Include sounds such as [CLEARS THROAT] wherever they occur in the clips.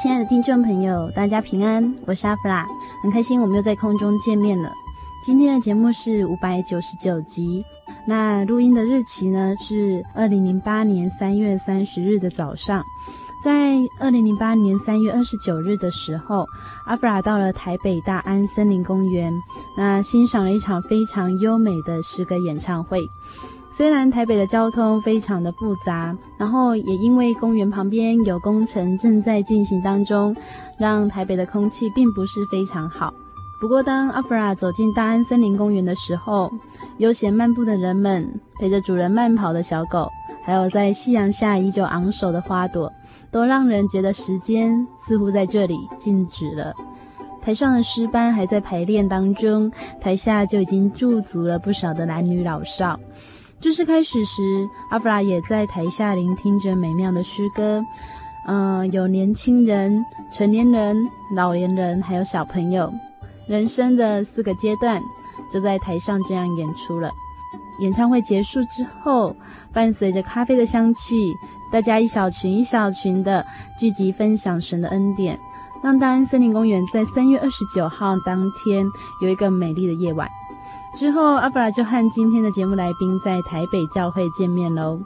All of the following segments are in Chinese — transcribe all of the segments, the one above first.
亲爱的听众朋友，大家平安，我是阿弗拉，很开心我们又在空中见面了。今天的节目是五百九十九集，那录音的日期呢是二零零八年三月三十日的早上。在二零零八年三月二十九日的时候，阿弗拉到了台北大安森林公园，那欣赏了一场非常优美的诗歌演唱会。虽然台北的交通非常的复杂，然后也因为公园旁边有工程正在进行当中，让台北的空气并不是非常好。不过，当阿弗拉走进大安森林公园的时候，悠闲漫步的人们，陪着主人慢跑的小狗，还有在夕阳下依旧昂首的花朵，都让人觉得时间似乎在这里静止了。台上的诗班还在排练当中，台下就已经驻足了不少的男女老少。正式开始时，阿弗拉也在台下聆听着美妙的诗歌。嗯、有年轻人、成年人、老年人，还有小朋友，人生的四个阶段就在台上这样演出了。演唱会结束之后，伴随着咖啡的香气，大家一小群一小群的聚集，分享神的恩典，让大安森林公园在三月二十九号当天有一个美丽的夜晚。之后，阿弗拉就和今天的节目来宾在台北教会见面喽。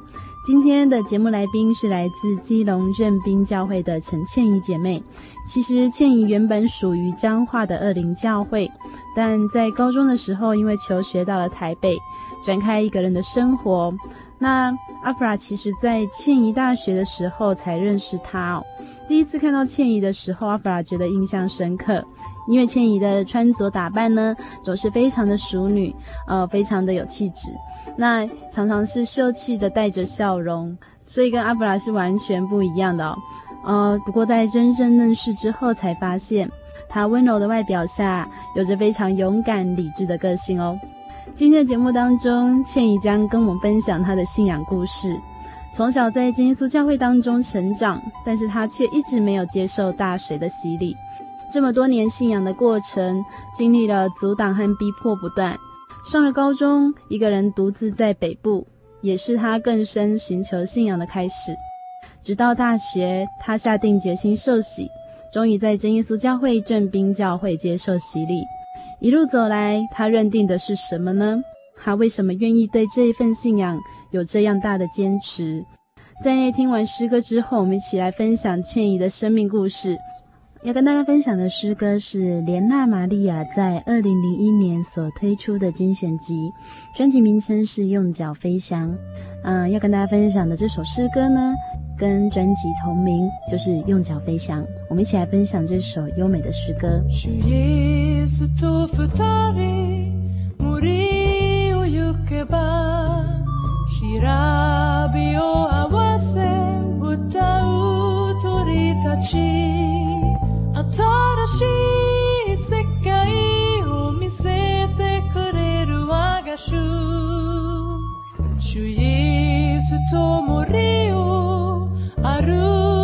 今天的节目来宾是来自基隆认宾教会的陈倩怡姐妹。其实倩怡原本属于彰化的二林教会，但在高中的时候，因为求学到了台北，展开一个人的生活。那阿弗拉其实在倩怡大学的时候才认识她哦。第一次看到倩怡的时候，阿弗拉觉得印象深刻。因为倩怡的穿着打扮呢，总是非常的淑女，呃，非常的有气质。那常常是秀气的带着笑容，所以跟阿布拉是完全不一样的哦。呃，不过在真正认识之后，才发现她温柔的外表下，有着非常勇敢理智的个性哦。今天的节目当中，倩怡将跟我们分享她的信仰故事。从小在真耶稣教会当中成长，但是她却一直没有接受大水的洗礼。这么多年信仰的过程，经历了阻挡和逼迫不断。上了高中，一个人独自在北部，也是他更深寻求信仰的开始。直到大学，他下定决心受洗，终于在真耶稣教会正兵教会接受洗礼。一路走来，他认定的是什么呢？他为什么愿意对这一份信仰有这样大的坚持？在听完诗歌之后，我们一起来分享倩怡的生命故事。要跟大家分享的诗歌是莲娜玛利亚在二零零一年所推出的精选集专辑名称是用脚飞翔。嗯要跟大家分享的这首诗歌呢跟专辑同名就是用脚飞翔。我们一起来分享这首优美的诗歌。新しい世界を見せてくれる我が主。主イエスと森を歩く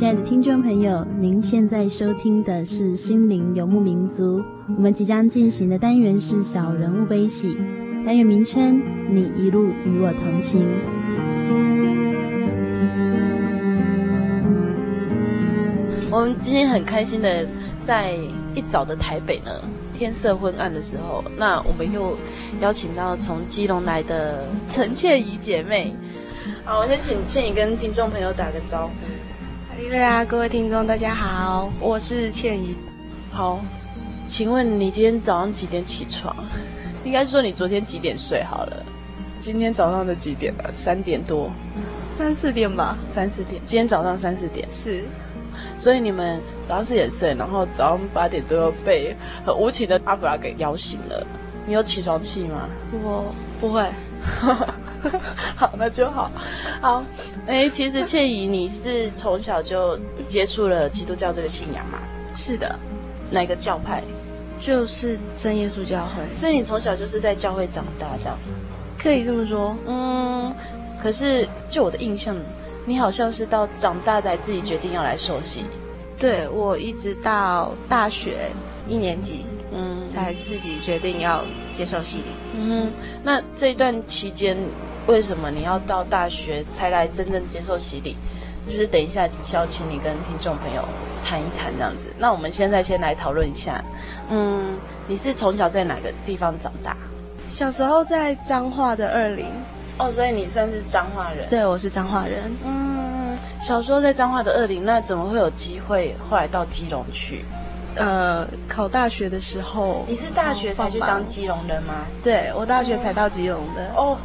现在收听的是《心灵游牧民族》，我们即将进行的单元是“小人物悲喜”，单元名称“你一路与我同行”。我们今天很开心的，在一早的台北呢，天色昏暗的时候，那我们又邀请到从基隆来的陈倩怡姐妹。好，我先请倩怡跟听众朋友打个招呼。对啊，各位听众，大家好，我是倩怡。好，请问你今天早上几点起床？应该是说你昨天几点睡好了？今天早上的几点了？三点多，三四点吧，三四点。今天早上三四点是，所以你们早上四点睡，然后早上八点多又被很无情的阿布拉给摇醒了。你有起床气吗？我不会。[LAUGHS] 好，那就好。好，哎，其实倩怡，你是从小就接触了基督教这个信仰吗？是的。哪个教派？就是真耶稣教会。所以你从小就是在教会长大，这样？可以这么说。嗯。可是就我的印象，你好像是到长大才自己决定要来受洗。对，我一直到大学一年级，嗯，才自己决定要接受洗礼。嗯，那这一段期间。为什么你要到大学才来真正接受洗礼？就是等一下，要请你跟听众朋友谈一谈这样子。那我们现在先来讨论一下，嗯，你是从小在哪个地方长大？小时候在彰化的二林。哦，所以你算是彰化人？对，我是彰化人。嗯，小时候在彰化的二林，那怎么会有机会后来到基隆去？呃，考大学的时候。你是大学才去当基隆人吗？对，我大学才到基隆的。哦。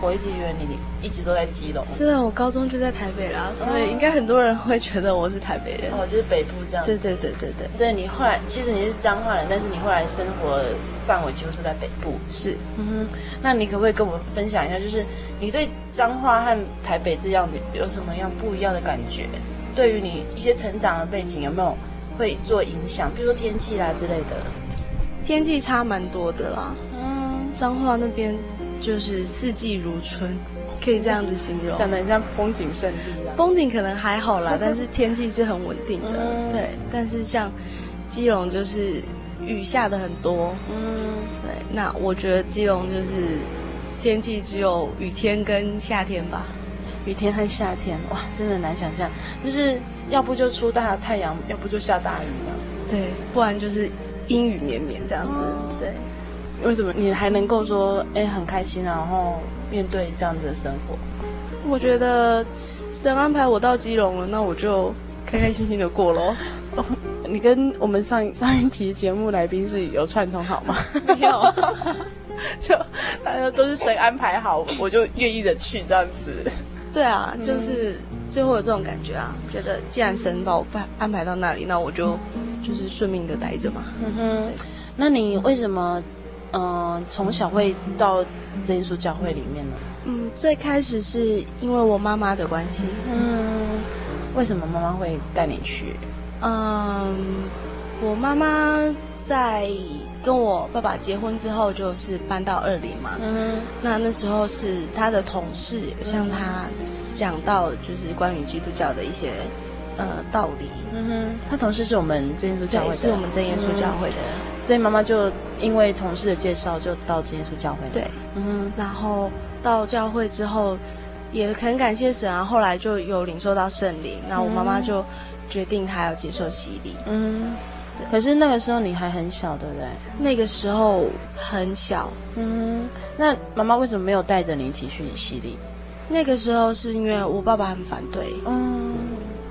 我一直以为你一直都在基隆，虽然我高中就在台北啦，所以应该很多人会觉得我是台北人。哦，就是北部这样。对对对对对。所以你后来其实你是彰化人，但是你后来生活范围几乎是在北部。是，嗯哼。那你可不可以跟我们分享一下，就是你对彰化和台北这样的有什么样不一样的感觉？对于你一些成长的背景有没有会做影响？比如说天气啦之类的。天气差蛮多的啦。嗯，彰化那边。就是四季如春，可以这样子形容，讲的很像风景胜地啊。风景可能还好啦，[LAUGHS] 但是天气是很稳定的。嗯、对，但是像基隆就是雨下的很多。嗯，对。那我觉得基隆就是天气只有雨天跟夏天吧。雨天和夏天，哇，真的难想象。就是要不就出大太阳，要不就下大雨这样。对，不然就是阴雨绵绵这样子。嗯、对。为什么你还能够说哎，很开心，然后面对这样子的生活？我觉得神安排我到基隆了，那我就开开心心的过喽。哦，[LAUGHS] 你跟我们上 [LAUGHS] 上一期节目来宾是有串通好吗？没有，[LAUGHS] 就大家都是神安排好，我就愿意的去这样子。对啊，就是就会有这种感觉啊，觉得既然神把我安安排到那里，那我就就是顺命的待着嘛。嗯哼，那你为什么？嗯、呃，从小会到真耶稣教会里面呢？嗯，最开始是因为我妈妈的关系。嗯，为什么妈妈会带你去？嗯，我妈妈在跟我爸爸结婚之后，就是搬到二里嘛。嗯，那那时候是他的同事向他讲到，就是关于基督教的一些呃道理。嗯哼，他同事是我们真耶稣教会的，是我们真耶稣教会的。嗯所以妈妈就因为同事的介绍，就到真耶稣教会了。对，嗯，然后到教会之后，也很感谢神啊。后来就有领受到圣灵，那我妈妈就决定她要接受洗礼。嗯，对。可是那个时候你还很小，对不对？那个时候很小。嗯，那妈妈为什么没有带着你一起去洗礼？那个时候是因为我爸爸很反对。嗯，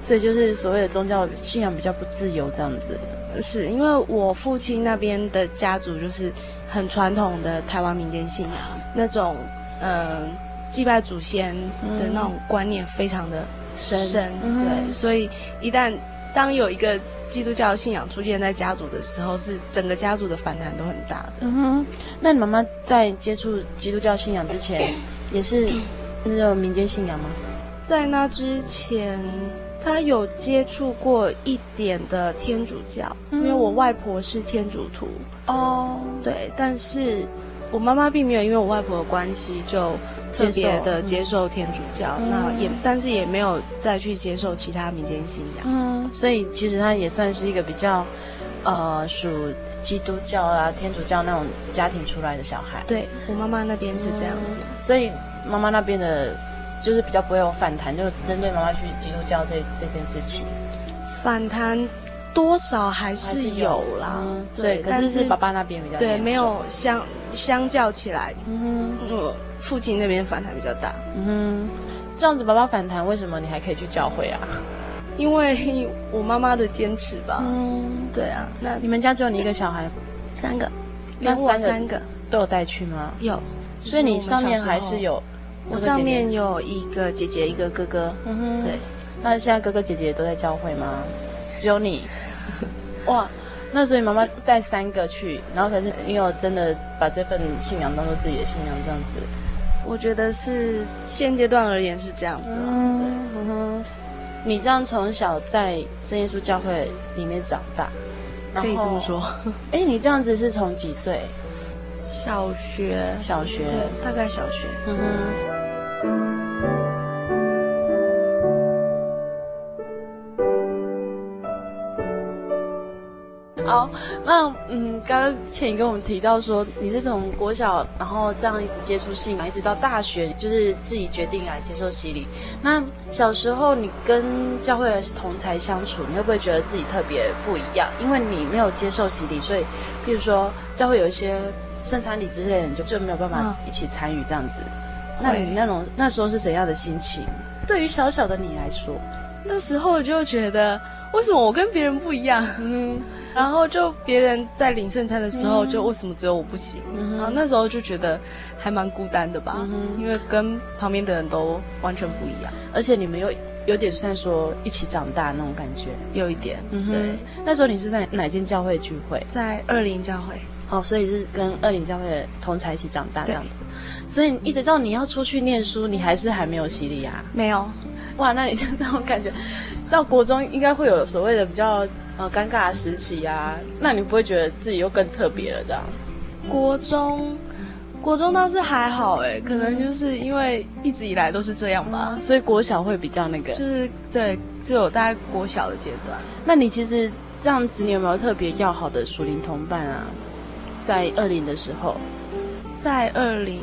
所以就是所谓的宗教信仰比较不自由这样子。是因为我父亲那边的家族就是很传统的台湾民间信仰，那种嗯、呃、祭拜祖先的那种观念非常的深，深对，嗯、所以一旦当有一个基督教信仰出现在家族的时候，是整个家族的反弹都很大的。嗯哼，那你妈妈在接触基督教信仰之前，也是那种民间信仰吗？在那之前。她有接触过一点的天主教，嗯、因为我外婆是天主徒哦。对，但是我妈妈并没有因为我外婆的关系就特别的接受天主教，嗯、那也但是也没有再去接受其他民间信仰。嗯，所以其实她也算是一个比较呃属基督教啊、天主教那种家庭出来的小孩。对，我妈妈那边是这样子，嗯、所以妈妈那边的。就是比较不会有反弹，就针对妈妈去基督教这这件事情，反弹多少还是有啦。对，可是是爸爸那边比较对，没有相相较起来，嗯哼，我父亲那边反弹比较大。嗯哼，这样子爸爸反弹，为什么你还可以去教会啊？因为我妈妈的坚持吧。嗯，对啊。那你们家只有你一个小孩？三个，连我三个都有带去吗？有，所以你上面还是有。我上面有一个姐姐，一个哥哥。嗯哼，对。那现在哥哥姐姐都在教会吗？只有你。[LAUGHS] 哇，那所以妈妈带三个去，然后可是你有真的把这份信仰当做自己的信仰这样子？我觉得是现阶段而言是这样子。嗯，对。嗯哼，你这样从小在真耶稣教会里面长大，可以这么说。[LAUGHS] 哎，你这样子是从几岁？小学，小学，对，大概小学。嗯哼。好，那嗯，刚刚倩怡跟我们提到说，你是从国小，然后这样一直接触信嘛，一直到大学，就是自己决定来接受洗礼。那小时候你跟教会的同才相处，你会不会觉得自己特别不一样？因为你没有接受洗礼，所以，譬如说教会有一些圣餐礼之类的，你就就没有办法一起参与这样子。嗯、那你那种那时候是怎样的心情？对于小小的你来说，那时候就觉得，为什么我跟别人不一样？嗯。然后就别人在领圣餐的时候，就为什么只有我不行？嗯、然后那时候就觉得还蛮孤单的吧，嗯、因为跟旁边的人都完全不一样，而且你们又有点算说一起长大那种感觉，有一点。嗯、对，那时候你是在哪间教会聚会？在二林教会。哦，所以是跟二林教会的同才一起长大这样子。所以一直到你要出去念书，你还是还没有洗礼啊？没有。哇，那你就那种感觉，到国中应该会有所谓的比较。呃，尴尬的时期啊，那你不会觉得自己又更特别了？这样，国中，国中倒是还好哎，可能就是因为一直以来都是这样吧，所以国小会比较那个，就是对，只有大概国小的阶段。那你其实这样子，你有没有特别要好的属灵同伴啊？在二零的时候，在二零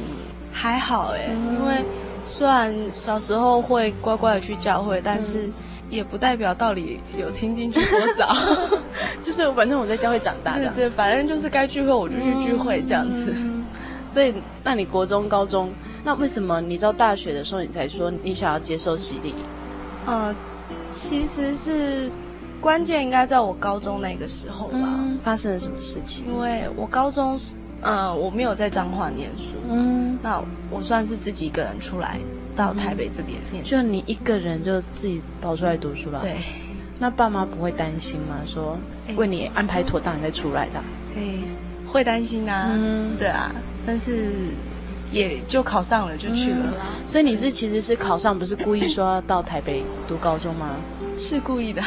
还好哎，嗯、因为虽然小时候会乖乖的去教会，但是。嗯也不代表到底有听进去多少，[LAUGHS] 就是反正我在教会长大的，对对，反正就是该聚会我就去聚会这样子。嗯、所以，那你国中、高中，那为什么你到大学的时候你才说你想要接受洗礼？呃，其实是关键应该在我高中那个时候吧。嗯、发生了什么事情？因为我高中，呃，我没有在彰化念书，嗯，那我算是自己一个人出来。到台北这边就你一个人就自己跑出来读书了。对，那爸妈不会担心吗？说为你安排妥当，你再出来的。哎，会担心啊。嗯，对啊，但是也就考上了，就去了。所以你是其实是考上，不是故意说要到台北读高中吗？是故意的。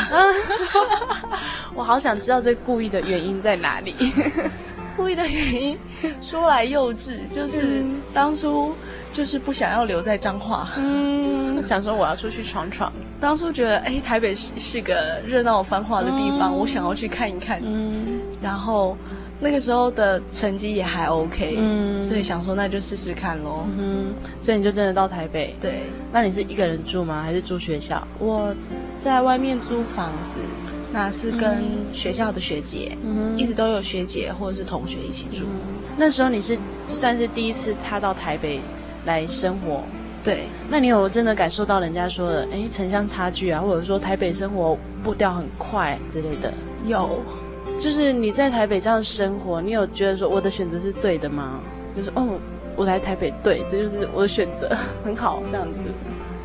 [LAUGHS] 我好想知道这故意的原因在哪里。[LAUGHS] 故意的原因说来幼稚，就是当初。就是不想要留在彰化，嗯，想说我要出去闯闯。当初觉得，哎，台北是是个热闹繁华的地方，嗯、我想要去看一看。嗯，然后那个时候的成绩也还 OK，嗯，所以想说那就试试看喽。嗯，所以你就真的到台北？对。那你是一个人住吗？还是住学校？我在外面租房子，那是跟学校的学姐，嗯，一直都有学姐或者是同学一起住。嗯、那时候你是算是第一次踏到台北来生活，对，那你有真的感受到人家说的，哎，城乡差距啊，或者说台北生活步调很快之类的？有，就是你在台北这样生活，你有觉得说我的选择是对的吗？就是哦，我来台北对，这就是我的选择，[LAUGHS] 很好这样子，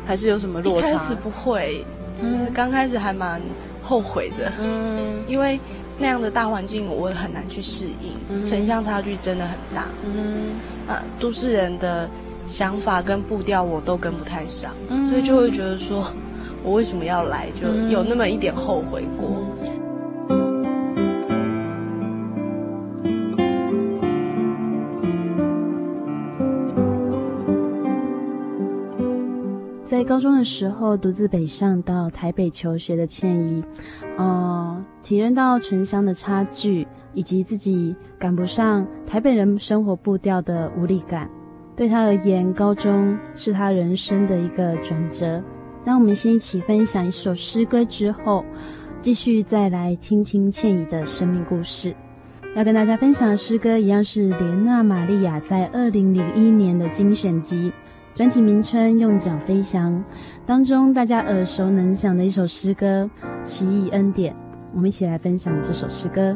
还是有什么落差？一开始不会，就是刚开始还蛮后悔的，嗯，因为那样的大环境我很难去适应，城乡差距真的很大，嗯，啊，都市人的想法跟步调我都跟不太上，所以就会觉得说，我为什么要来，就有那么一点后悔过。在高中的时候，独自北上到台北求学的倩怡，呃，体验到城乡的差距，以及自己赶不上台北人生活步调的无力感。对他而言，高中是他人生的一个转折。那我们先一起分享一首诗歌之后，继续再来听听倩怡的生命故事。要跟大家分享的诗歌一样是莲娜玛利亚在二零零一年的精选集。专辑名称《用脚飞翔》当中，大家耳熟能详的一首诗歌《奇异恩典》，我们一起来分享这首诗歌。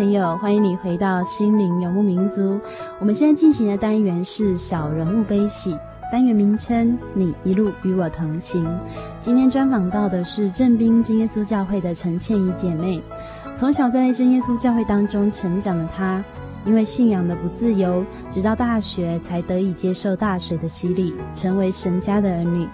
朋友，欢迎你回到心灵游牧民族。我们现在进行的单元是小人物悲喜，单元名称你一路与我同行。今天专访到的是正兵真耶稣教会的陈倩怡姐妹。从小在真耶稣教会当中成长的她，因为信仰的不自由，直到大学才得以接受大水的洗礼，成为神家的儿女。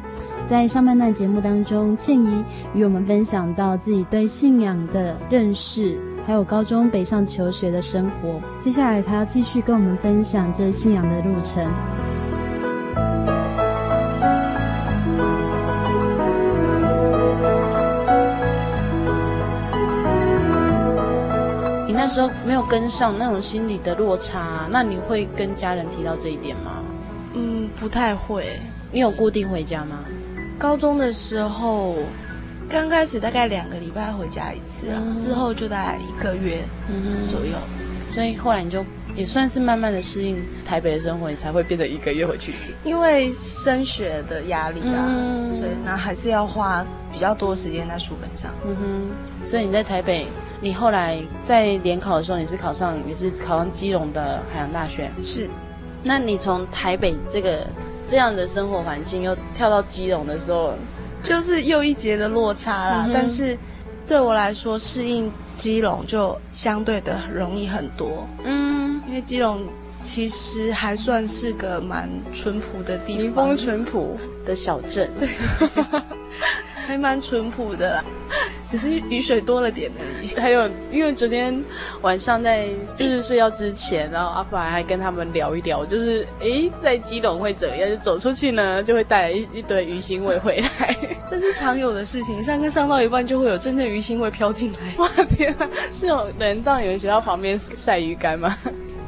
在上半段节目当中，倩怡与我们分享到自己对信仰的认识。还有高中北上求学的生活，接下来他要继续跟我们分享这信仰的路程。你那时候没有跟上那种心理的落差，那你会跟家人提到这一点吗？嗯，不太会。你有固定回家吗？高中的时候。刚开始大概两个礼拜回家一次啊，嗯、之后就大概一个月左右，嗯，所以后来你就也算是慢慢的适应台北的生活，你才会变得一个月回去一次。因为升学的压力啊，嗯、对，那还是要花比较多时间在书本上。嗯哼，所以你在台北，你后来在联考的时候，你是考上，你是考上基隆的海洋大学。是，那你从台北这个这样的生活环境，又跳到基隆的时候。就是又一节的落差啦，嗯、但是对我来说，适应基隆就相对的容易很多。嗯，因为基隆其实还算是个蛮淳朴的地方，民风淳朴。的小镇，对，[LAUGHS] 还蛮淳朴的啦。只是雨水多了点而已。[LAUGHS] 还有，因为昨天晚上在就是睡觉之前，然后阿法还跟他们聊一聊，就是诶，在基隆会怎样？就走出去呢，就会带来一一堆鱼腥味回来。[LAUGHS] 这是常有的事情，上课上到一半就会有真正鱼腥味飘进来。[LAUGHS] 哇天啊，是有人到你们学校旁边晒鱼干吗？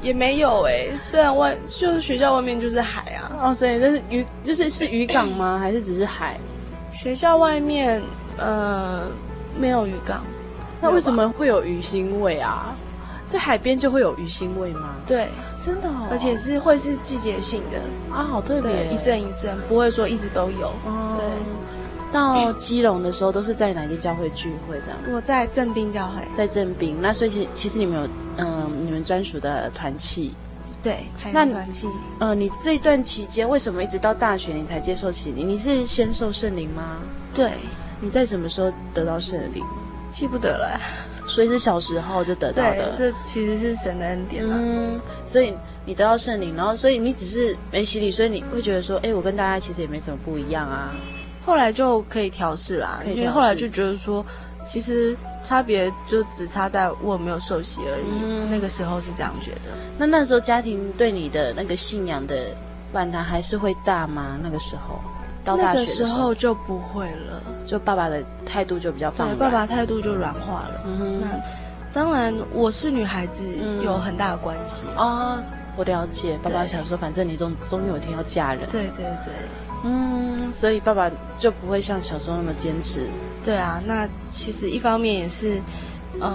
也没有哎、欸，虽然外就是学校外面就是海啊。哦，所以这是鱼，就是是渔港吗？还是只是海？学校外面呃没有鱼缸，那为什么会有鱼腥味啊？在海边就会有鱼腥味吗？对，真的哦，而且是会是季节性的啊，好特别，一阵一阵，不会说一直都有。哦、对，到基隆的时候都是在哪个教会聚会这样？我在正滨教会，在正滨。那所以其实其实你们有嗯、呃，你们专属的团契。对，还有团契。呃，你这一段期间为什么一直到大学你才接受洗礼？你是先受圣灵吗？对，你在什么时候得到圣灵？记不得了。所以是小时候就得到的，这其实是神的恩典嘛。嗯，所以你得到圣灵，然后所以你只是没洗礼，所以你会觉得说，哎，我跟大家其实也没什么不一样啊。后来就可以调试啦，因为后来就觉得说，其实差别就只差在我有没有受洗而已。嗯，那个时候是这样觉得。那那时候家庭对你的那个信仰的反弹还是会大吗？那个时候？到大学的时候，那个时候就不会了，就爸爸的态度就比较放对，爸爸态度就软化了。嗯，那当然我是女孩子，有很大的关系啊。我了解，爸爸想说，反正你终终有一天要嫁人。对对对，嗯，所以爸爸就不会像小时候那么坚持。对啊，那其实一方面也是，呃，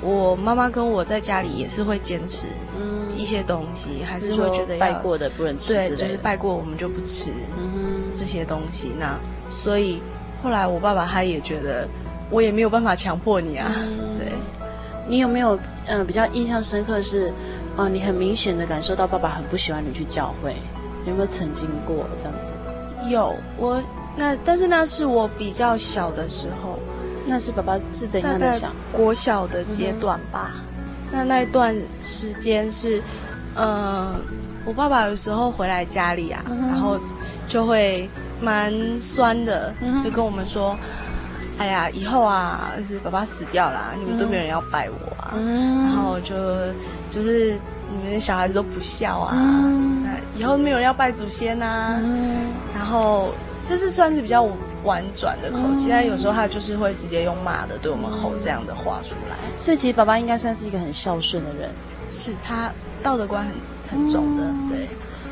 我妈妈跟我在家里也是会坚持，嗯，一些东西还是会觉得拜过的不能吃，对，就是拜过我们就不吃。嗯。这些东西，那所以后来我爸爸他也觉得我也没有办法强迫你啊。嗯、[LAUGHS] 对，你有没有嗯、呃、比较印象深刻是啊、呃，你很明显的感受到爸爸很不喜欢你去教会，有没有曾经过这样子？有，我那但是那是我比较小的时候，那是爸爸是怎样的想？国小的阶段吧。嗯、那那一段时间是嗯。呃我爸爸有时候回来家里啊，嗯、然后就会蛮酸的，嗯、就跟我们说：“哎呀，以后啊，就是爸爸死掉了，嗯、你们都没有人要拜我啊，嗯、然后就就是你们的小孩子都不孝啊，嗯、那以后没有人要拜祖先啊。嗯”然后这是算是比较婉转的口气，嗯、但有时候他就是会直接用骂的对我们吼这样的话出来。所以其实爸爸应该算是一个很孝顺的人，是他道德观很。很重的，对，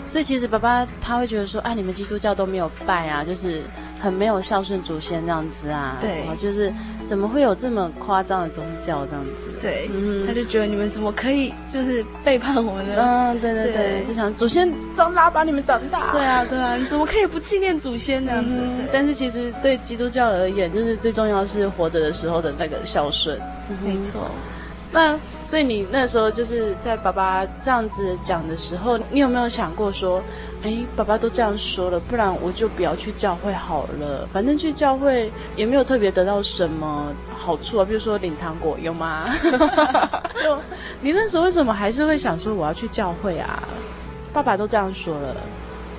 所以其实爸爸他会觉得说，啊，你们基督教都没有拜啊，就是很没有孝顺祖先这样子啊，对，就是怎么会有这么夸张的宗教这样子？对，嗯，他就觉得你们怎么可以就是背叛我们呢？嗯，对对对，就想祖先长大把你们长大，对啊对啊，你怎么可以不纪念祖先这样子？但是其实对基督教而言，就是最重要是活着的时候的那个孝顺，没错。那所以你那时候就是在爸爸这样子讲的时候，你有没有想过说，哎，爸爸都这样说了，不然我就不要去教会好了。反正去教会也没有特别得到什么好处啊，比如说领糖果，有吗？[LAUGHS] 就你那时候为什么还是会想说我要去教会啊？爸爸都这样说了。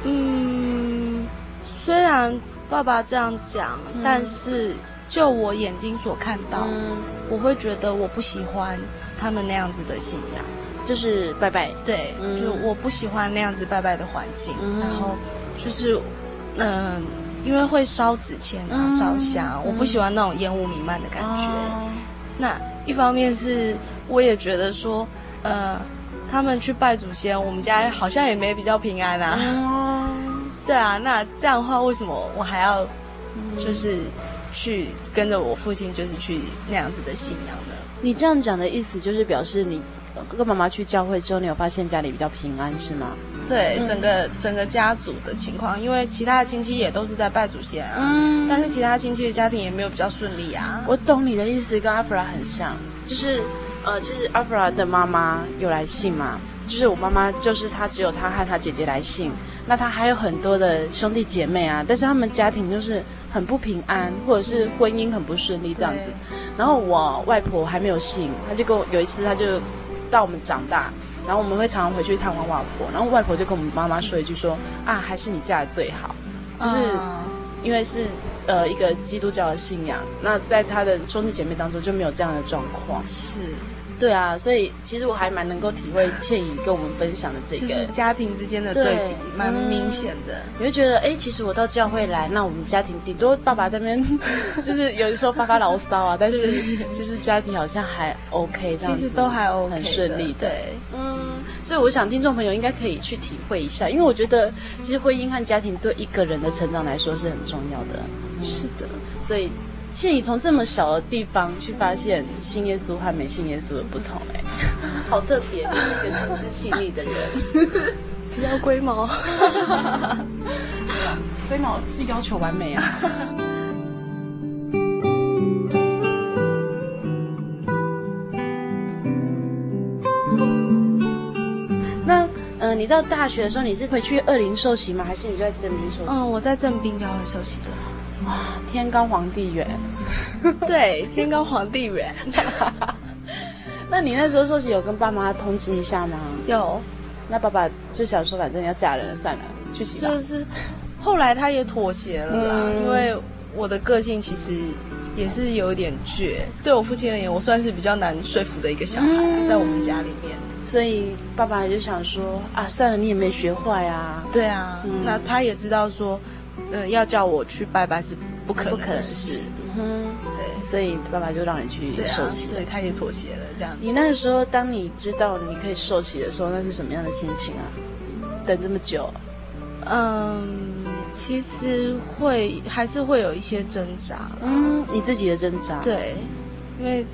嗯，虽然爸爸这样讲，嗯、但是。就我眼睛所看到，嗯、我会觉得我不喜欢他们那样子的信仰，就是拜拜。对，嗯、就我不喜欢那样子拜拜的环境。嗯、然后就是，嗯、呃，因为会烧纸钱啊、烧、嗯、香，我不喜欢那种烟雾弥漫的感觉。嗯、那一方面是，我也觉得说，呃，他们去拜祖先，我们家好像也没比较平安啊。嗯、[LAUGHS] 对啊，那这样的话，为什么我还要，就是？去跟着我父亲，就是去那样子的信仰的。你这样讲的意思，就是表示你哥哥妈妈去教会之后，你有发现家里比较平安，是吗？对，整个整个家族的情况，因为其他的亲戚也都是在拜祖先啊，嗯，但是其他亲戚的家庭也没有比较顺利啊。我懂你的意思，跟阿弗拉很像，就是呃，其实阿弗拉的妈妈有来信嘛，就是我妈妈，就是她只有她和她姐姐来信，那她还有很多的兄弟姐妹啊，但是他们家庭就是。很不平安，或者是婚姻很不顺利这样子。然后我外婆还没有信，她就跟我有一次，她就到我们长大，然后我们会常常回去探望外婆，然后外婆就跟我们妈妈说一句说啊，还是你嫁的最好，就是因为是呃一个基督教的信仰，那在她的兄弟姐妹当中就没有这样的状况。是，对啊，所以其实我还蛮能够体会倩怡跟我们分享的这个，就是家庭之间的对比，蛮明显的。你会觉得，哎，其实我到教会来，那我们家庭顶多爸爸这边 [LAUGHS] 就是有的时候发发牢骚啊，[LAUGHS] 但是其实家庭好像还 OK，其实都还 OK，很顺利的。对，嗯，所以我想听众朋友应该可以去体会一下，因为我觉得其实婚姻和家庭对一个人的成长来说是很重要的。是的，所以。倩怡从这么小的地方去发现信耶稣和没信耶稣的不同，哎，[LAUGHS] 好特别，你是一个心思细腻的人，[LAUGHS] 比较龟毛，[LAUGHS] 龟毛是要求完美啊。那，嗯、呃，你到大学的时候，你是回去二林受洗吗？还是你就在正滨受洗？嗯，我在正滨教会受洗的。哇，天高皇帝远，[LAUGHS] 对，天高皇帝远。[LAUGHS] 那你那时候说是有跟爸妈通知一下吗？有。那爸爸就想说，反正要嫁人了，算了，去洗。就是，后来他也妥协了啦，嗯，因为我的个性其实也是有一点倔，对我父亲而言，我算是比较难说服的一个小孩，嗯，在我们家里面。所以爸爸就想说，啊，算了，你也没学坏啊。对啊，嗯，那他也知道说。呃，要叫我去拜拜是不可能的事。嗯，对，所以爸爸就让你去受洗，对，他也妥协了。这样，你那个时候，当你知道你可以受洗的时候，那是什么样的心情啊？等这么久，嗯，其实会还是会有一些挣扎。嗯，你自己的挣扎。对，因为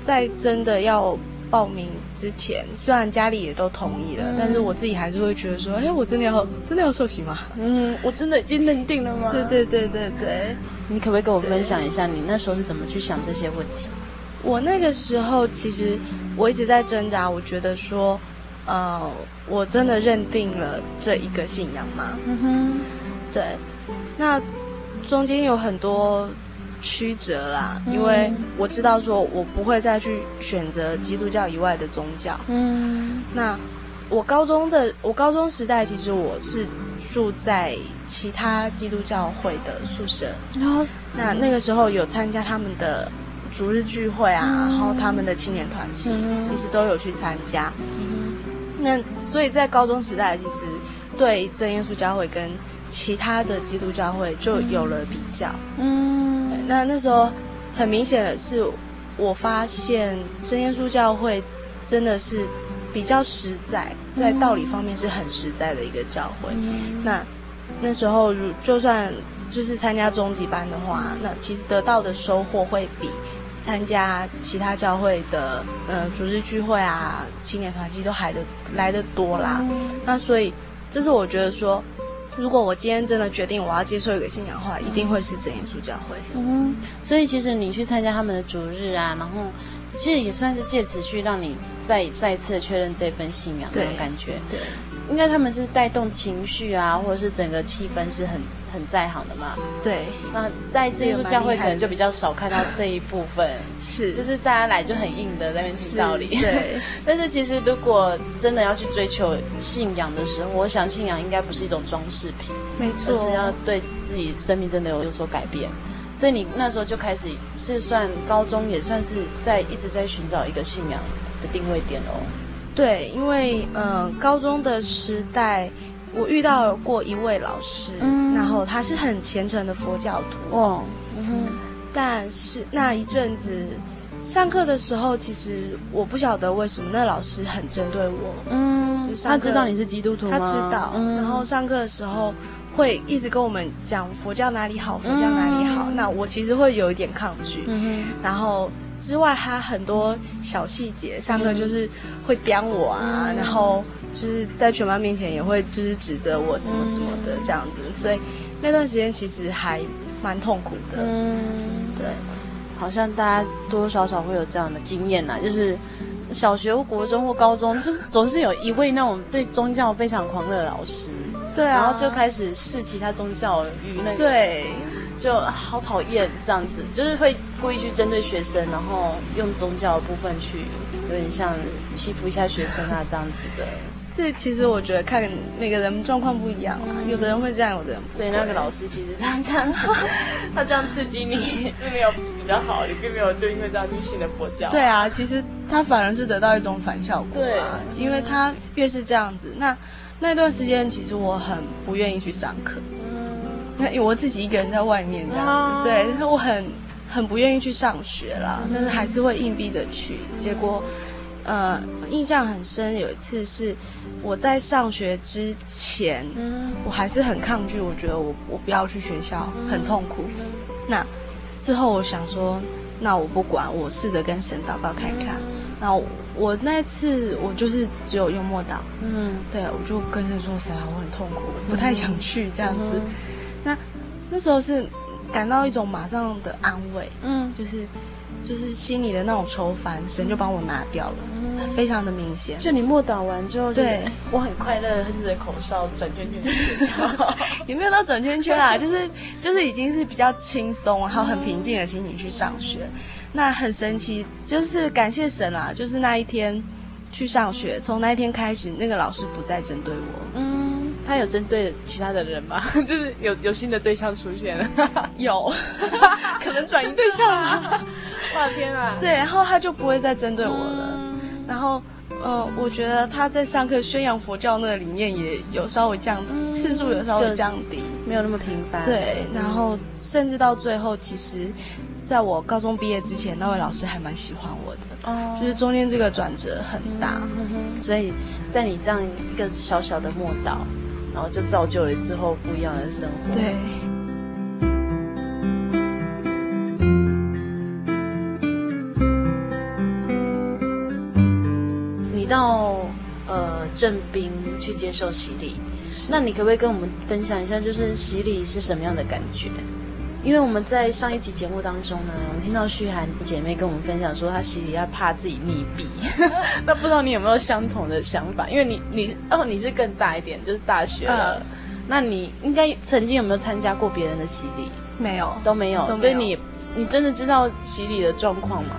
在真的要。报名之前，虽然家里也都同意了，嗯，但是我自己还是会觉得说，哎，我真的要真的要受洗吗？嗯，我真的已经认定了吗？对对对对对。你可不可以跟我分享一下，你那时候是怎么去想这些问题？我那个时候其实我一直在挣扎，我觉得说，呃，我真的认定了这一个信仰吗？嗯哼，对。那中间有很多。曲折啦，因为我知道说，我不会再去选择基督教以外的宗教。嗯，那我高中的我高中时代，其实我是住在其他基督教会的宿舍。然后，那那个时候有参加他们的逐日聚会啊，然后他们的青年团契，其实都有去参加。嗯，那所以在高中时代，其实对真耶稣教会跟其他的基督教会就有了比较。嗯。那那时候，很明显的是，我发现真耶稣教会真的是比较实在，在道理方面是很实在的一个教会。嗯、那那时候，如就算就是参加终极班的话，那其实得到的收获会比参加其他教会的呃组织聚会啊、青年团契都还的来的多啦。嗯、那所以，这是我觉得说。如果我今天真的决定我要接受一个信仰的话，一定会是真耶稣教会。嗯，所以其实你去参加他们的主日啊，然后其实也算是借此去让你再再次确认这份信仰那种感觉。对。对应该他们是带动情绪啊，或者是整个气氛是很很在行的嘛。对。那在这一教会可能就比较少看到这一部分，是，就是大家来就很硬的在那边听道理。对。[LAUGHS] 但是其实如果真的要去追求信仰的时候，我想信仰应该不是一种装饰品，没错，而是要对自己生命真的有有所改变。所以你那时候就开始是算高中，也算是在一直在寻找一个信仰的定位点哦。对，因为嗯、呃，高中的时代，我遇到过一位老师，嗯，他是很虔诚的佛教徒。哦，嗯哼，但是那一阵子上课的时候，其实我不晓得为什么那老师很针对我，嗯，他知道你是基督徒？他知道，嗯，然后上课的时候会一直跟我们讲佛教哪里好，佛教哪里好，嗯，那我其实会有一点抗拒，然后。之外，他很多小细节，上课就是会刁我啊，嗯、然后就是在全班面前也会就是指责我什么什么的这样子，嗯、所以那段时间其实还蛮痛苦的。嗯，对，好像大家多多少少会有这样的经验呐，就是小学或国中或高中，就是总是有一位那种对宗教非常狂热的老师，对啊，然后就开始视其他宗教与那个对。就好讨厌这样子，就是会故意去针对学生，然后用宗教的部分去有点像欺负一下学生啊这样子的。这其实我觉得看每个人状况不一样啊，有的人会这样，有的人。所以那个老师其实他这样子，他这样刺激你，并没有比较好，你并没有就因为这样去信了佛教。对啊，其实他反而是得到一种反效果。对，因为他越是这样子，那那段时间其实我很不愿意去上课。嗯，那我自己一个人在外面这样，啊、对，我很很不愿意去上学啦，嗯、但是还是会硬逼着去。结果，呃，印象很深，有一次是。我在上学之前，嗯，我还是很抗拒，我觉得我我不要去学校，很痛苦。那之后我想说，那我不管，我试着跟神祷告看一看。那我，我那次我就是只有用默祷，嗯，对，我就跟神说，神啊，我很痛苦，我不太想去这样子。那那时候是感到一种马上的安慰，嗯，就是。就是心里的那种愁烦，神就帮我拿掉了，嗯、非常的明显。就你默祷完之后，对，我很快乐，哼着口哨转圈圈去学校，[LAUGHS] 也没有到转圈圈啦，[LAUGHS] 就是就是已经是比较轻松，然后很平静的心情去上学。嗯、那很神奇，就是感谢神啦，就是那一天去上学，从那一天开始，那个老师不再针对我。嗯。他有针对其他的人吗？[LAUGHS] 就是有有新的对象出现了，[LAUGHS] 有，[LAUGHS] 可能转移对象了。哇天啊！对，然后他就不会再针对我了。嗯、然后，呃，我觉得他在上课宣扬佛教那个理念也有稍微降、嗯、次数，有稍微降低，没有那么频繁。对，然后甚至到最后，其实在我高中毕业之前，那位老师还蛮喜欢我的。哦，就是中间这个转折很大，嗯嗯、所以在你这样一个小小的默祷。然后就造就了之后不一样的生活。对。你到呃正滨去接受洗礼，那你可不可以跟我们分享一下，就是洗礼是什么样的感觉？因为我们在上一集节目当中呢，我们听到旭涵姐妹跟我们分享说，她洗礼要怕自己溺毙。[LAUGHS] 那不知道你有没有相同的想法？因为你你哦你是更大一点，就是大学了。嗯、那你应该曾经有没有参加过别人的洗礼？没有，都没有。没有，所以你你真的知道洗礼的状况吗？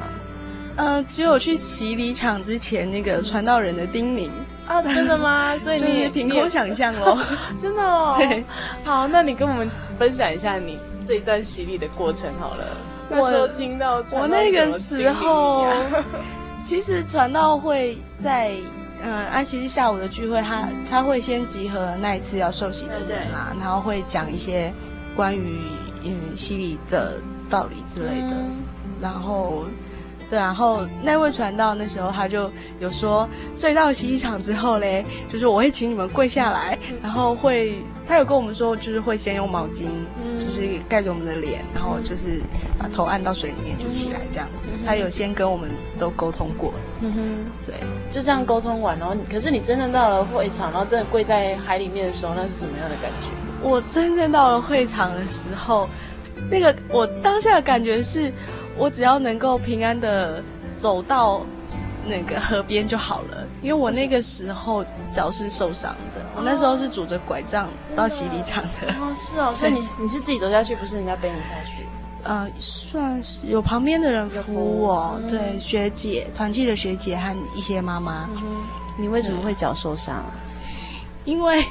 嗯、呃，只有去洗礼场之前那个传道人的叮咛。啊，真的吗？[LAUGHS] 所以你也凭空想象哦，[LAUGHS] 真的哦。好，那你跟我们分享一下你。这一段洗礼的过程好了，我那时候听到，我那个时候，[LAUGHS] 其实传道会在嗯安息日下午的聚会，他他会先集合那一次要受洗的人嘛，对对，然后会讲一些关于嗯洗礼的道理之类的，嗯、然后。对，然后那位传道那时候他就有说，所以到洗衣场之后嘞，就是我会请你们跪下来，然后会他有跟我们说，就是会先用毛巾，就是盖着我们的脸，然后就是把头按到水里面就起来这样子。他有先跟我们都沟通过，嗯哼，对，就这样沟通完，然后可是你真正到了会场，然后真的跪在海里面的时候，那是什么样的感觉？我真正到了会场的时候，那个我当下的感觉是。我只要能够平安的走到那个河边就好了，因为我那个时候脚是受伤的，我那时候是拄着拐杖到洗礼场的。哦，是哦，所以你 [LAUGHS] 你是自己走下去，不是人家背你下去？呃，算是有旁边的人扶我，对，学姐，团契的学姐和一些妈妈。你为什么会脚受伤？因为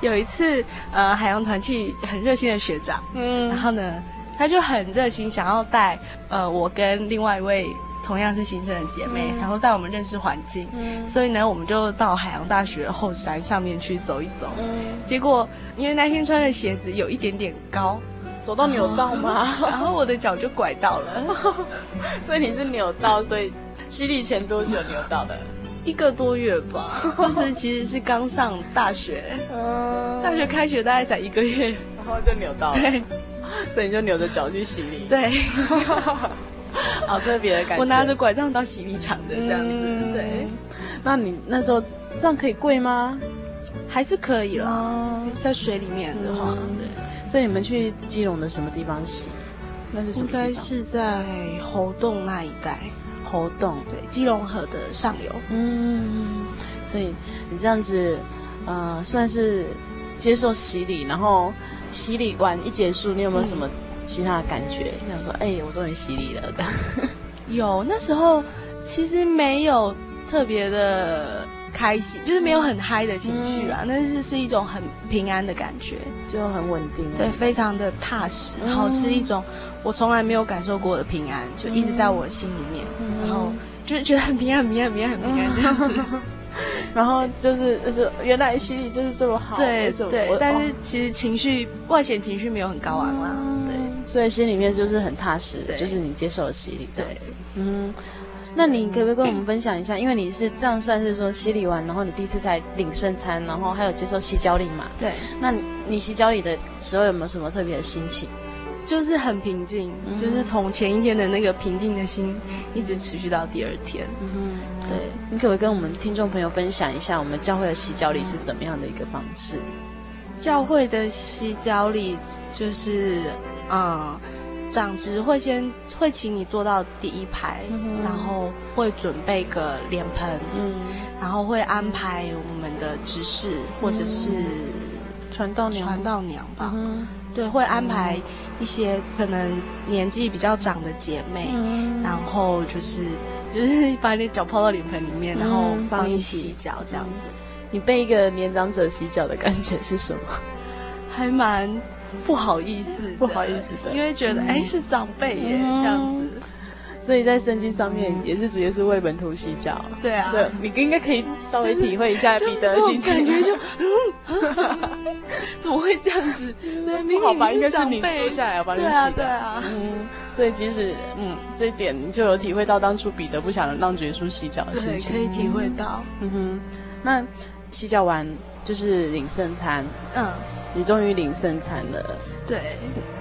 有一次，呃，海洋团契很热心的学长，嗯，然后呢。他就很热心，想要带呃我跟另外一位同样是新生的姐妹，嗯、想说带我们认识环境，嗯、所以呢，我们就到海洋大学后山上面去走一走。嗯、结果因为那天穿的鞋子有一点点高，走到扭到吗？[LAUGHS] 然后我的脚就拐到了，[LAUGHS] 所以你是扭到，所以洗礼前多久扭到的？一个多月吧，[LAUGHS] 就是其实是刚上大学，嗯、大学开学大概才一个月，然后就扭到了。对。[LAUGHS] 所以你就扭着脚去洗礼，对，[LAUGHS] 好特别的感觉。我拿着拐杖到洗礼场的这样子，嗯、对。那你那时候这样可以跪吗？还是可以啦，嗯、在水里面的话，嗯、对。所以你们去基隆的什么地方洗？那是？应该是在猴洞那一带。猴洞，对，基隆河的上游。嗯，所以你这样子，呃，算是接受洗礼，然后。洗礼完一结束，你有没有什么其他的感觉？想、嗯、说，哎、欸，我终于洗礼了的。[LAUGHS] 有，那时候其实没有特别的开心，就是没有很嗨的情绪啊，但是是一种很平安的感觉，就很稳定，对，非常的踏实，然后是一种我从来没有感受过的平安，就一直在我的心里面，然后就是觉得很平安，很平安，很平安，很平安这样子。[LAUGHS] 然后就是，就是原来心里就是这么好，对对。但是其实情绪外显情绪没有很高昂啦，对。所以心里面就是很踏实，就是你接受了洗礼这样子。嗯，那你可不可以跟我们 [CLEARS THROAT] 分享一下？因为你是这样算是说洗礼完，然后你第一次才领圣餐，然后还有接受洗脚礼嘛？对。那你洗脚礼的时候有没有什么特别的心情？就是很平静，就是从前一天的那个平静的心，一直持续到第二天。嗯。对，你可不可以跟我们听众朋友分享一下，我们教会的洗脚礼是怎么样的一个方式？教会的洗脚礼就是，嗯，长执会先会请你坐到第一排，嗯、然后会准备个脸盆，嗯，然后会安排我们的执事或者是传道娘，传道娘吧，嗯、对，会安排一些可能年纪比较长的姐妹，嗯、然后就是。[LAUGHS] 就是把你的脚泡到脸盆里面，然后帮你洗脚这样子。你被一个年长者洗脚的感觉是什么？[LAUGHS] 还蛮不好意思，不好意思的，因为觉得哎、嗯、是长辈耶这样子。所以在圣经上面也是主耶稣为门徒洗脚。对啊，对，你应该可以稍微体会一下彼得的心情，感觉就 [LAUGHS] 怎么会这样子？对，明明应该是你坐下来我帮你洗的。对啊，嗯，所以即使嗯这一点你就有体会到当初彼得不想让主耶稣洗脚的心情，可以体会到。嗯哼，那洗脚完就是领圣餐，嗯，你终于领圣餐了。对。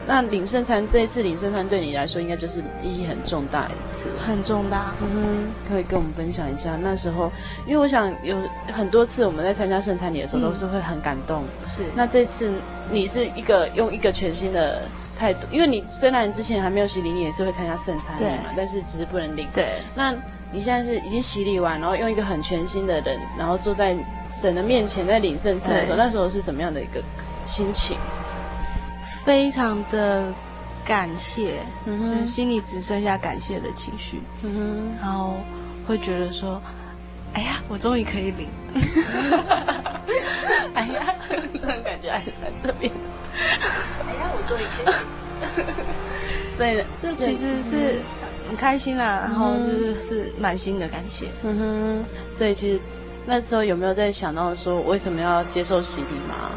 那领圣餐这一次领圣餐对你来说应该就是意义很重大一次，很重大。嗯哼，可以跟我们分享一下那时候，因为我想有很多次我们在参加圣餐礼的时候都是会很感动。嗯、是。那这次你是一个用一个全新的态度，因为你虽然之前还没有洗礼，你也是会参加圣餐礼嘛，但是只是不能领。对。那你现在是已经洗礼完，然后用一个很全新的人，然后坐在神的面前在领圣餐的时候，那时候是什么样的一个心情？非常的感谢，嗯，就是心里只剩下感谢的情绪，嗯哼，然后会觉得说，哎呀，我终于可以领，[LAUGHS] 哎呀，这种感觉还蛮特别，哎呀，我终于可以领，[LAUGHS] 所以这其实是很开心啦，然后就是是满心的感谢，嗯哼，所以其实那时候有没有在想到说，为什么要接受洗礼嘛？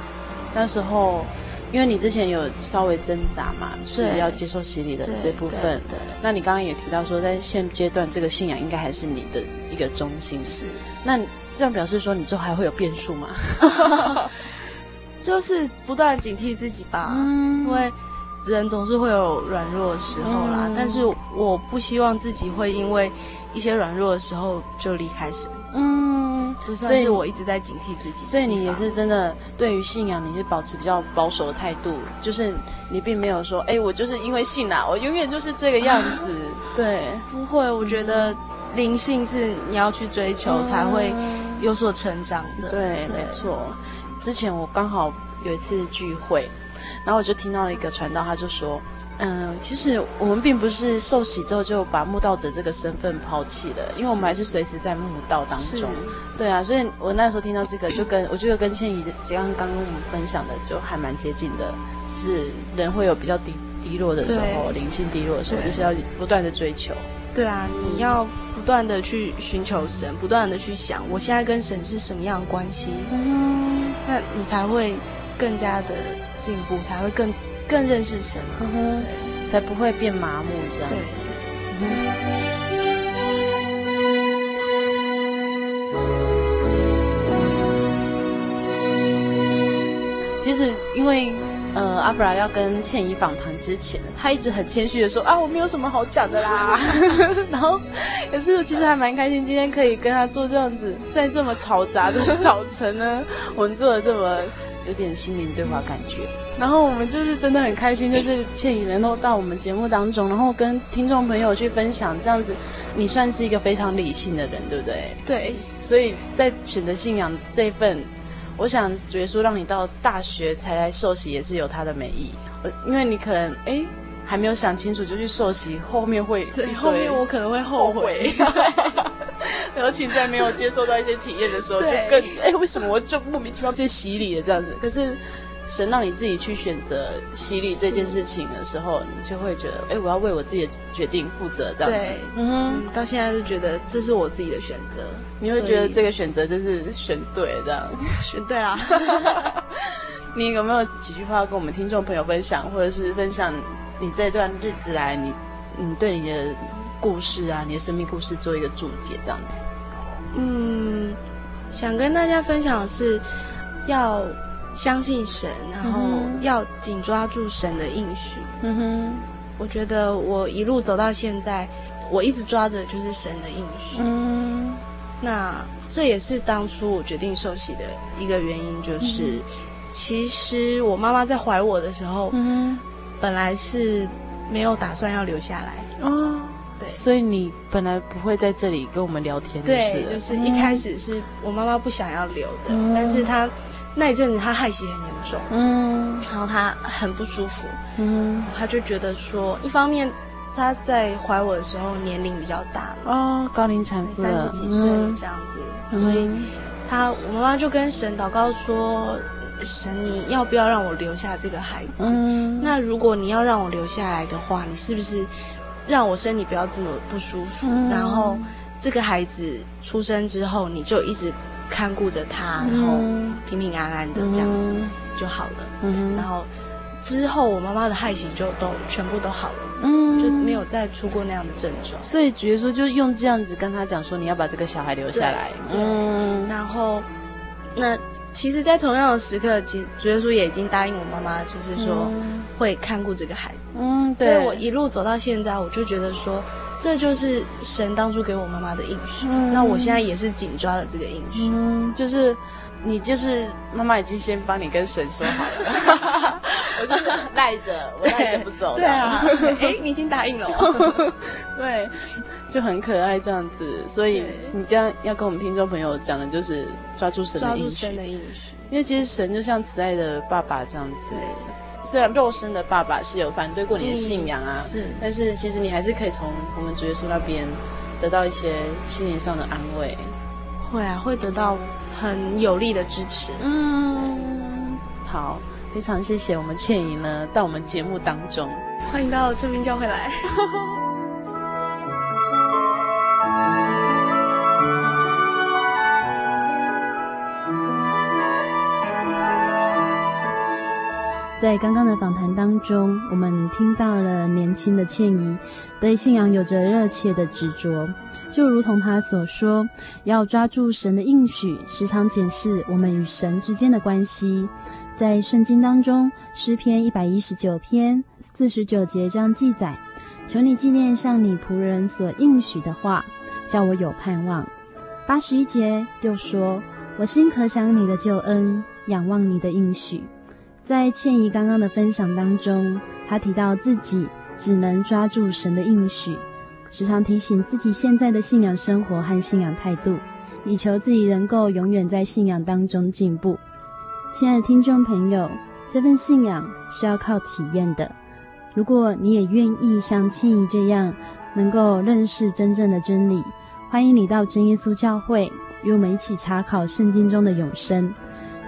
那时候。因为你之前有稍微挣扎嘛，就是要接受洗礼的这部分。对。那你刚刚也提到说，在现阶段这个信仰应该还是你的一个中心。是。那这样表示说，你之后还会有变数吗？[LAUGHS] [LAUGHS] 就是不断警惕自己吧，嗯、因为人总是会有软弱的时候啦。嗯、但是我不希望自己会因为一些软弱的时候就离开神。嗯。所以我一直在警惕自己，所以你也是真的对于信仰，你是保持比较保守的态度，就是你并没有说，哎，我就是因为信啊，我永远就是这个样 [LAUGHS] 子。对，不会，我觉得灵性是你要去追求才会有所成长的。对，没错。之前我刚好有一次聚会，然后我就听到了一个传道，他就说。嗯，其实我们并不是受洗之后就把慕道者这个身份抛弃了，因为我们还是随时在慕道当中。对啊，所以我那时候听到这个，就跟我觉得跟倩怡刚刚跟我们分享的就还蛮接近的，就是人会有比较低低落的时候，灵性低落的时候，就是要不断的追求。对啊，你要不断的去寻求神，不断的去想我现在跟神是什么样的关系，嗯，那你才会更加的进步，才会更。更认识神，才不会变麻木这样子。嗯、其实，因为呃，阿布拉要跟倩怡访谈之前，他一直很谦虚的说啊，我没有什么好讲的啦。[LAUGHS] 然后，可是我其实还蛮开心，今天可以跟他做这样子，在这么嘈杂的早晨呢，我们做了这么有点心灵对话感觉。然后我们就是真的很开心，就是倩怡能够到我们节目当中，然后跟听众朋友去分享这样子。你算是一个非常理性的人，对不对？对。所以在选择信仰这一份，我想觉得说让你到大学才来受洗，也是有它的美意。因为你可能哎还没有想清楚就去受洗，后面会对，后面我可能会后悔。[LAUGHS] 尤其在没有接受到一些体验的时候，就更哎，为什么我就莫名其妙被洗礼了这样子？可是。神让你自己去选择洗礼这件事情的时候，你就会觉得，哎，我要为我自己的决定负责，这样子。对，嗯哼，到现在就觉得这是我自己的选择。你会觉得这个选择就是选对了，这样选对啦。[LAUGHS] [LAUGHS] 你有没有几句话要跟我们听众朋友分享，或者是分享你这段日子来你你对你的故事啊，你的生命故事做一个注解，这样子？嗯，想跟大家分享的是要。相信神，然后要紧抓住神的应许。嗯哼，我觉得我一路走到现在，我一直抓着就是神的应许。嗯，那这也是当初我决定受洗的一个原因，就是、嗯、其实我妈妈在怀我的时候，嗯，本来是没有打算要留下来。哦，对，所以你本来不会在这里跟我们聊天，对，就是一开始是我妈妈不想要留的，嗯、但是她。那一阵子她害喜很严重，嗯，然后她很不舒服，嗯，她就觉得说，一方面她在怀我的时候年龄比较大，哦，高龄产妇，三十几岁这样子，嗯、所以她我妈妈就跟神祷告说，神你要不要让我留下这个孩子？嗯，那如果你要让我留下来的话，你是不是让我身体不要这么不舒服？嗯、然后这个孩子出生之后，你就一直。看顾着他，然后平平安安的这样子就好了。嗯、然后之后我妈妈的害喜就都全部都好了，嗯，就没有再出过那样的症状。所以主耶稣就用这样子跟他讲说：“你要把这个小孩留下来。”嗯，然后那其实，在同样的时刻，其实主耶稣也已经答应我妈妈，就是说会看顾这个孩子。嗯，对。所以我一路走到现在，我就觉得说。这就是神当初给我妈妈的应许，嗯、那我现在也是紧抓了这个应许，嗯，就是你就是妈妈已经先帮你跟神说好了，[LAUGHS] 我就是赖着，我赖着不走的，对啊，[LAUGHS] 哎，你已经答应了，[LAUGHS] 对，就很可爱这样子，所以你这样要跟我们听众朋友讲的就是抓住神的应许，因为其实神就像慈爱的爸爸这样子。虽然肉身的爸爸是有反对过你的信仰啊，嗯、是，但是其实你还是可以从我们主耶稣那边得到一些心灵上的安慰。会啊，会得到很有力的支持。嗯，好，非常谢谢我们倩怡呢，到我们节目当中，欢迎到正命教会来。[LAUGHS] 在刚刚的访谈当中，我们听到了年轻的倩怡对信仰有着热切的执着，就如同她所说，要抓住神的应许，时常检视我们与神之间的关系。在圣经当中，诗篇一百一十九篇四十九节这样记载：求你纪念向你仆人所应许的话，叫我有盼望。八十一节又说：我心可想你的救恩，仰望你的应许。在倩怡刚刚的分享当中，她提到自己只能抓住神的应许，时常提醒自己现在的信仰生活和信仰态度，以求自己能够永远在信仰当中进步。亲爱的听众朋友，这份信仰是要靠体验的。如果你也愿意像倩怡这样，能够认识真正的真理，欢迎你到真耶稣教会，与我们一起查考圣经中的永生。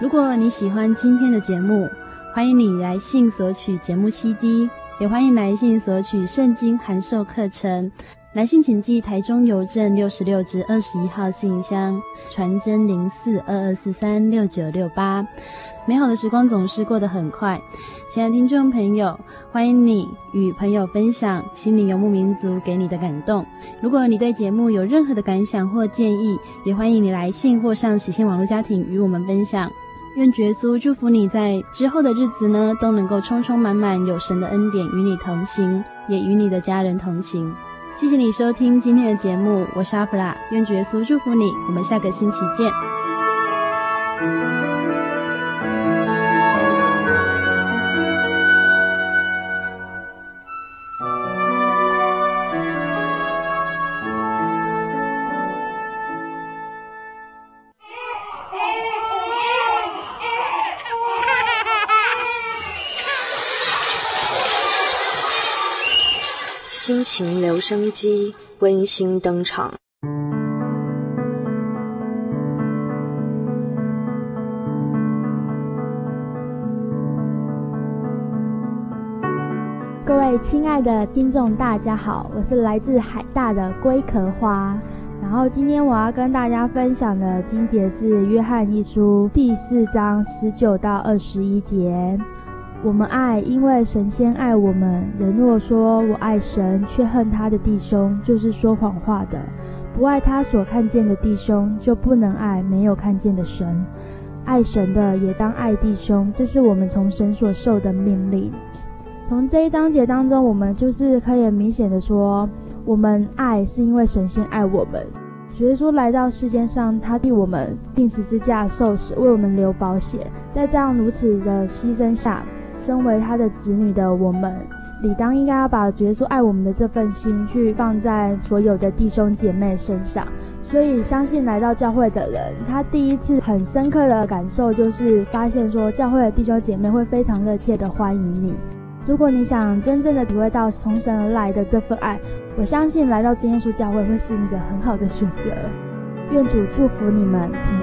如果你喜欢今天的节目，欢迎你来信索取节目 CD，也欢迎来信索取圣经函授课程。来信请寄台中邮政六十六至二十一号信箱，传真零四二二四三六九六八。美好的时光总是过得很快，亲爱的听众朋友，欢迎你与朋友分享心灵游牧民族给你的感动。如果你对节目有任何的感想或建议，也欢迎你来信或上喜信网络家庭与我们分享。愿耶稣祝福你在之后的日子呢，都能够充充满满有神的恩典与你同行，也与你的家人同行。谢谢你收听今天的节目，我是阿弗拉。愿耶稣祝福你，我们下个星期见。留声机温馨登场。各位亲爱的听众，大家好，我是来自海大的龟壳花。然后今天我要跟大家分享的经节是《约翰一书》第四章十九到二十一节。我们爱，因为神仙爱我们。人若说我爱神，却恨他的弟兄，就是说谎话的。不爱他所看见的弟兄，就不能爱没有看见的神。爱神的也当爱弟兄，这是我们从神所受的命令。从这一章节当中，我们就是可以明显的说，我们爱是因为神仙爱我们。耶稣来到世间上，他替我们钉十字架受死，为我们流宝血。在这样如此的牺牲下，身为他的子女的我们，理当应该要把耶稣爱我们的这份心，去放在所有的弟兄姐妹身上。所以，相信来到教会的人，他第一次很深刻的感受，就是发现说，教会的弟兄姐妹会非常热切的欢迎你。如果你想真正的体会到从神而来的这份爱，我相信来到真耶稣教会会是一个很好的选择。愿主祝福你们平。